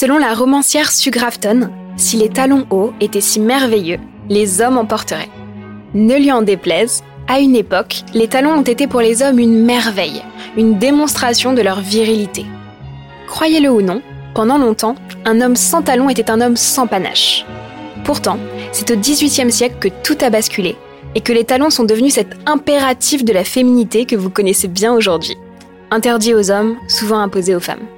Selon la romancière Sue Grafton, si les talons hauts étaient si merveilleux, les hommes en porteraient. Ne lui en déplaise, à une époque, les talons ont été pour les hommes une merveille, une démonstration de leur virilité. Croyez-le ou non, pendant longtemps, un homme sans talons était un homme sans panache. Pourtant, c'est au XVIIIe siècle que tout a basculé et que les talons sont devenus cet impératif de la féminité que vous connaissez bien aujourd'hui. Interdit aux hommes, souvent imposé aux femmes.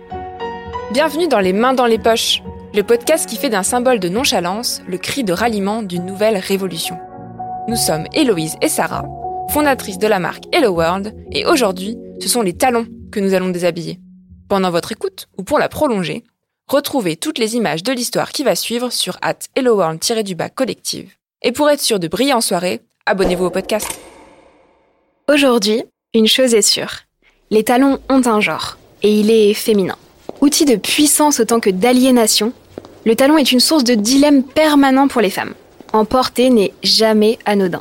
Bienvenue dans Les Mains dans les Poches, le podcast qui fait d'un symbole de nonchalance le cri de ralliement d'une nouvelle révolution. Nous sommes Héloïse et Sarah, fondatrices de la marque Hello World, et aujourd'hui, ce sont les talons que nous allons déshabiller. Pendant votre écoute, ou pour la prolonger, retrouvez toutes les images de l'histoire qui va suivre sur at helloworld-du-bas collective. Et pour être sûr de briller en soirée, abonnez-vous au podcast. Aujourd'hui, une chose est sûre. Les talons ont un genre, et il est féminin. Outil de puissance autant que d'aliénation, le talon est une source de dilemme permanent pour les femmes. En porter n'est jamais anodin.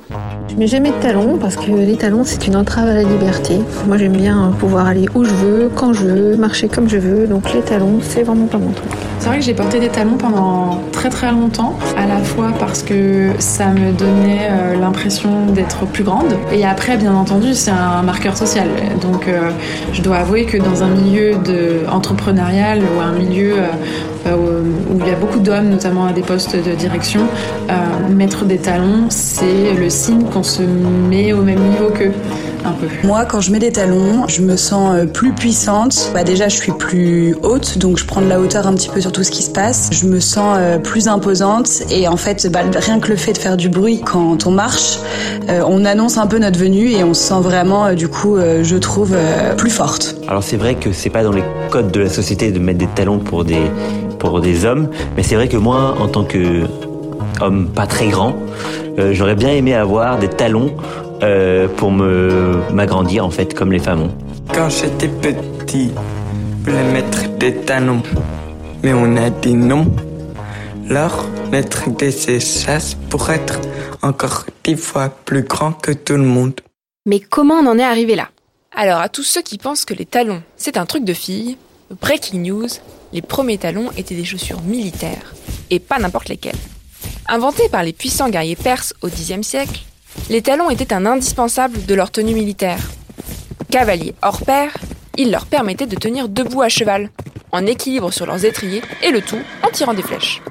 Je mets jamais de talons parce que les talons c'est une entrave à la liberté. Moi j'aime bien pouvoir aller où je veux, quand je veux, marcher comme je veux. Donc les talons c'est vraiment pas mon truc. C'est vrai que j'ai porté des talons pendant très très longtemps, à la fois parce que ça me donnait euh, l'impression d'être plus grande, et après bien entendu c'est un marqueur social. Donc euh, je dois avouer que dans un milieu de entrepreneurial ou un milieu euh, où il y a beaucoup d'hommes, notamment à des postes de direction, mettre des talons c'est le signe qu'on se met au même niveau qu'eux. Un peu. Moi, quand je mets des talons, je me sens plus puissante. Bah déjà, je suis plus haute, donc je prends de la hauteur un petit peu sur tout ce qui se passe. Je me sens plus imposante et en fait, bah, rien que le fait de faire du bruit quand on marche, euh, on annonce un peu notre venue et on se sent vraiment, euh, du coup, euh, je trouve, plus forte. Alors c'est vrai que c'est pas dans les codes de la société de mettre des talons pour des pour des hommes, mais c'est vrai que moi, en tant que homme pas très grand, j'aurais bien aimé avoir des talons euh, pour me m'agrandir en fait comme les femmes ont. Quand j'étais petit, je voulais mettre des talons, mais on a dit non. Alors, mettre des échasses pour être encore dix fois plus grand que tout le monde. Mais comment on en est arrivé là? Alors, à tous ceux qui pensent que les talons, c'est un truc de fille, breaking news, les premiers talons étaient des chaussures militaires, et pas n'importe lesquelles. Inventés par les puissants guerriers perses au Xe siècle, les talons étaient un indispensable de leur tenue militaire. Cavaliers hors pair, ils leur permettaient de tenir debout à cheval, en équilibre sur leurs étriers, et le tout en tirant des flèches.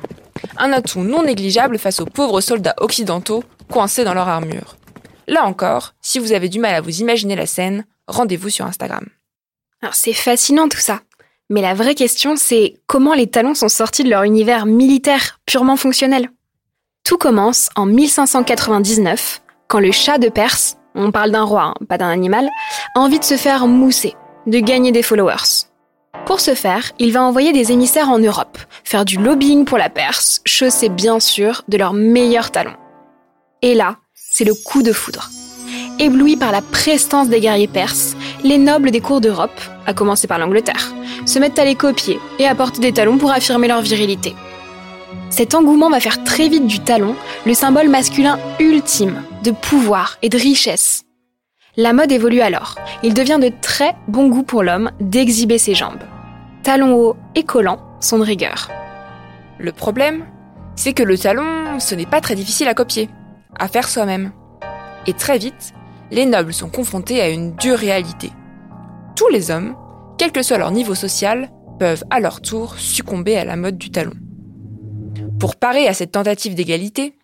Un atout non négligeable face aux pauvres soldats occidentaux coincés dans leur armure. Là encore, si vous avez du mal à vous imaginer la scène, rendez-vous sur Instagram. Alors c'est fascinant tout ça. Mais la vraie question, c'est comment les talons sont sortis de leur univers militaire purement fonctionnel. Tout commence en 1599, quand le chat de Perse, on parle d'un roi, hein, pas d'un animal, a envie de se faire mousser, de gagner des followers. Pour ce faire, il va envoyer des émissaires en Europe, faire du lobbying pour la Perse, chaussés bien sûr de leurs meilleurs talons. Et là, c'est le coup de foudre. Éblouis par la prestance des guerriers perses, les nobles des cours d'Europe, à commencer par l'Angleterre, se mettent à les copier et à porter des talons pour affirmer leur virilité. Cet engouement va faire très vite du talon le symbole masculin ultime de pouvoir et de richesse. La mode évolue alors. Il devient de très bon goût pour l'homme d'exhiber ses jambes. Talons hauts et collants sont de rigueur. Le problème, c'est que le talon, ce n'est pas très difficile à copier, à faire soi-même. Et très vite, les nobles sont confrontés à une dure réalité. Tous les hommes, quel que soit leur niveau social, peuvent à leur tour succomber à la mode du talon. Pour parer à cette tentative d'égalité,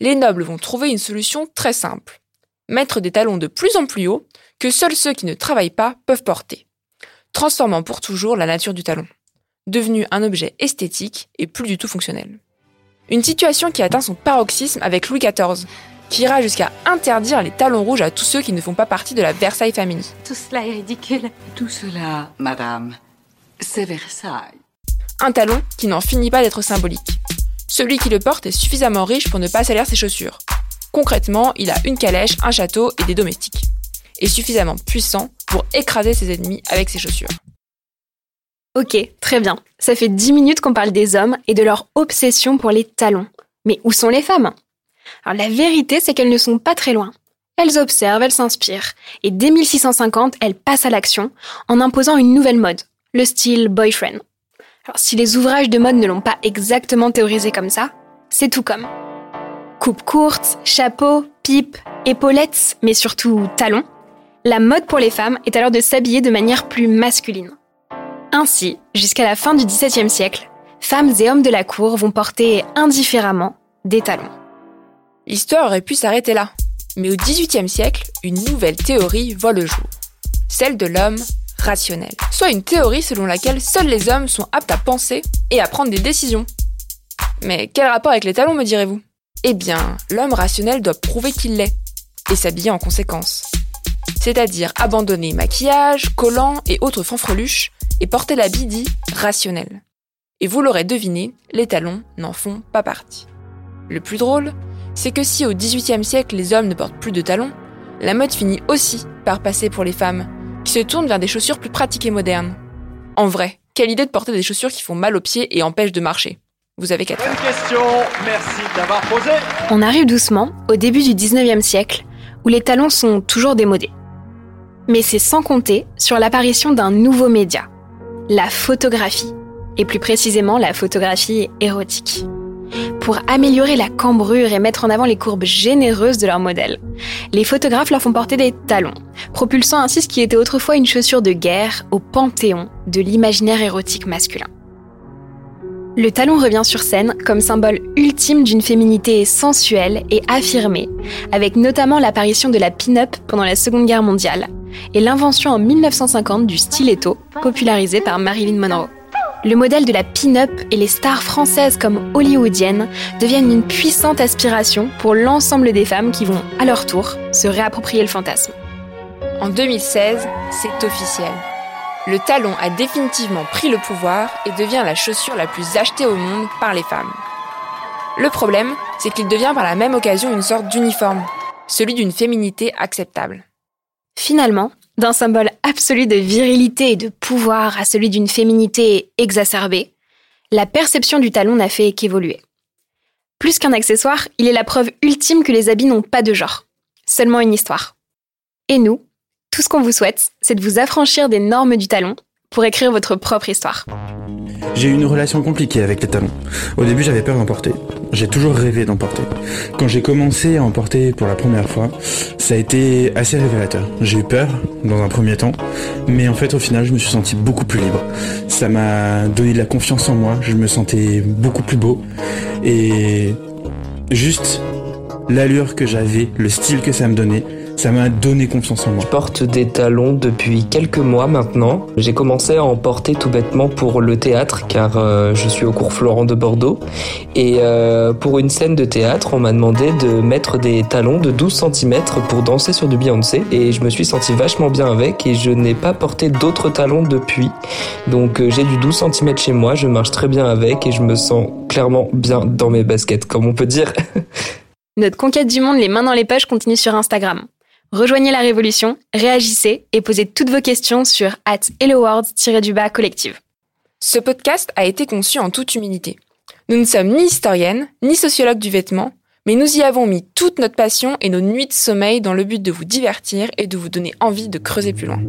les nobles vont trouver une solution très simple. Mettre des talons de plus en plus hauts que seuls ceux qui ne travaillent pas peuvent porter, transformant pour toujours la nature du talon, devenu un objet esthétique et plus du tout fonctionnel. Une situation qui atteint son paroxysme avec Louis XIV, qui ira jusqu'à interdire les talons rouges à tous ceux qui ne font pas partie de la Versailles Family. Tout cela est ridicule. Tout cela, madame, c'est Versailles. Un talon qui n'en finit pas d'être symbolique. Celui qui le porte est suffisamment riche pour ne pas salir ses chaussures. Concrètement, il a une calèche, un château et des domestiques. Et suffisamment puissant pour écraser ses ennemis avec ses chaussures. Ok, très bien. Ça fait dix minutes qu'on parle des hommes et de leur obsession pour les talons. Mais où sont les femmes? Alors la vérité, c'est qu'elles ne sont pas très loin. Elles observent, elles s'inspirent, et dès 1650, elles passent à l'action en imposant une nouvelle mode, le style boyfriend. Alors si les ouvrages de mode ne l'ont pas exactement théorisé comme ça, c'est tout comme. Coupe courte, chapeau, pipe, épaulettes, mais surtout talons, la mode pour les femmes est alors de s'habiller de manière plus masculine. Ainsi, jusqu'à la fin du XVIIe siècle, femmes et hommes de la cour vont porter indifféremment des talons. L'histoire aurait pu s'arrêter là. Mais au XVIIIe siècle, une nouvelle théorie voit le jour. Celle de l'homme rationnel. Soit une théorie selon laquelle seuls les hommes sont aptes à penser et à prendre des décisions. Mais quel rapport avec les talons, me direz-vous? Eh bien, l'homme rationnel doit prouver qu'il l'est, et s'habiller en conséquence. C'est-à-dire abandonner maquillage, collants et autres fanfreluches, et porter l'habit dit rationnel. Et vous l'aurez deviné, les talons n'en font pas partie. Le plus drôle, c'est que si au XVIIIe siècle les hommes ne portent plus de talons, la mode finit aussi par passer pour les femmes, qui se tournent vers des chaussures plus pratiques et modernes. En vrai, quelle idée de porter des chaussures qui font mal aux pieds et empêchent de marcher. Vous avez quatre question, merci d'avoir posé. On arrive doucement au début du 19e siècle, où les talons sont toujours démodés. Mais c'est sans compter sur l'apparition d'un nouveau média, la photographie, et plus précisément la photographie érotique pour améliorer la cambrure et mettre en avant les courbes généreuses de leurs modèles. Les photographes leur font porter des talons, propulsant ainsi ce qui était autrefois une chaussure de guerre au panthéon de l'imaginaire érotique masculin. Le talon revient sur scène comme symbole ultime d'une féminité sensuelle et affirmée, avec notamment l'apparition de la pin-up pendant la Seconde Guerre mondiale et l'invention en 1950 du stiletto, popularisé par Marilyn Monroe le modèle de la pin-up et les stars françaises comme hollywoodiennes deviennent une puissante aspiration pour l'ensemble des femmes qui vont, à leur tour, se réapproprier le fantasme. En 2016, c'est officiel. Le talon a définitivement pris le pouvoir et devient la chaussure la plus achetée au monde par les femmes. Le problème, c'est qu'il devient par la même occasion une sorte d'uniforme, celui d'une féminité acceptable. Finalement, d'un symbole absolu de virilité et de pouvoir à celui d'une féminité exacerbée, la perception du talon n'a fait qu'évoluer. Plus qu'un accessoire, il est la preuve ultime que les habits n'ont pas de genre, seulement une histoire. Et nous, tout ce qu'on vous souhaite, c'est de vous affranchir des normes du talon pour écrire votre propre histoire. J'ai eu une relation compliquée avec les talons. Au début, j'avais peur d'en porter. J'ai toujours rêvé d'en porter. Quand j'ai commencé à en porter pour la première fois, ça a été assez révélateur. J'ai eu peur dans un premier temps, mais en fait, au final, je me suis senti beaucoup plus libre. Ça m'a donné de la confiance en moi. Je me sentais beaucoup plus beau et juste l'allure que j'avais, le style que ça me donnait, ça m'a donné confiance en moi. Je porte des talons depuis quelques mois maintenant. J'ai commencé à en porter tout bêtement pour le théâtre car euh, je suis au cours Florent de Bordeaux. Et euh, pour une scène de théâtre, on m'a demandé de mettre des talons de 12 cm pour danser sur du Beyoncé. Et je me suis senti vachement bien avec et je n'ai pas porté d'autres talons depuis. Donc euh, j'ai du 12 cm chez moi, je marche très bien avec et je me sens clairement bien dans mes baskets, comme on peut dire. Notre conquête du monde les mains dans les poches continue sur Instagram. Rejoignez la révolution, réagissez et posez toutes vos questions sur at helloworld-du-bas collective. Ce podcast a été conçu en toute humilité. Nous ne sommes ni historiennes, ni sociologues du vêtement, mais nous y avons mis toute notre passion et nos nuits de sommeil dans le but de vous divertir et de vous donner envie de creuser plus loin.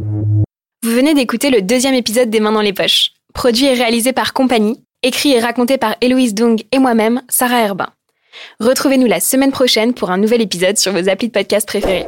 Vous venez d'écouter le deuxième épisode des Mains dans les poches, produit et réalisé par Compagnie, écrit et raconté par Héloïse Dung et moi-même, Sarah Herbin. Retrouvez-nous la semaine prochaine pour un nouvel épisode sur vos applis de podcast préférés.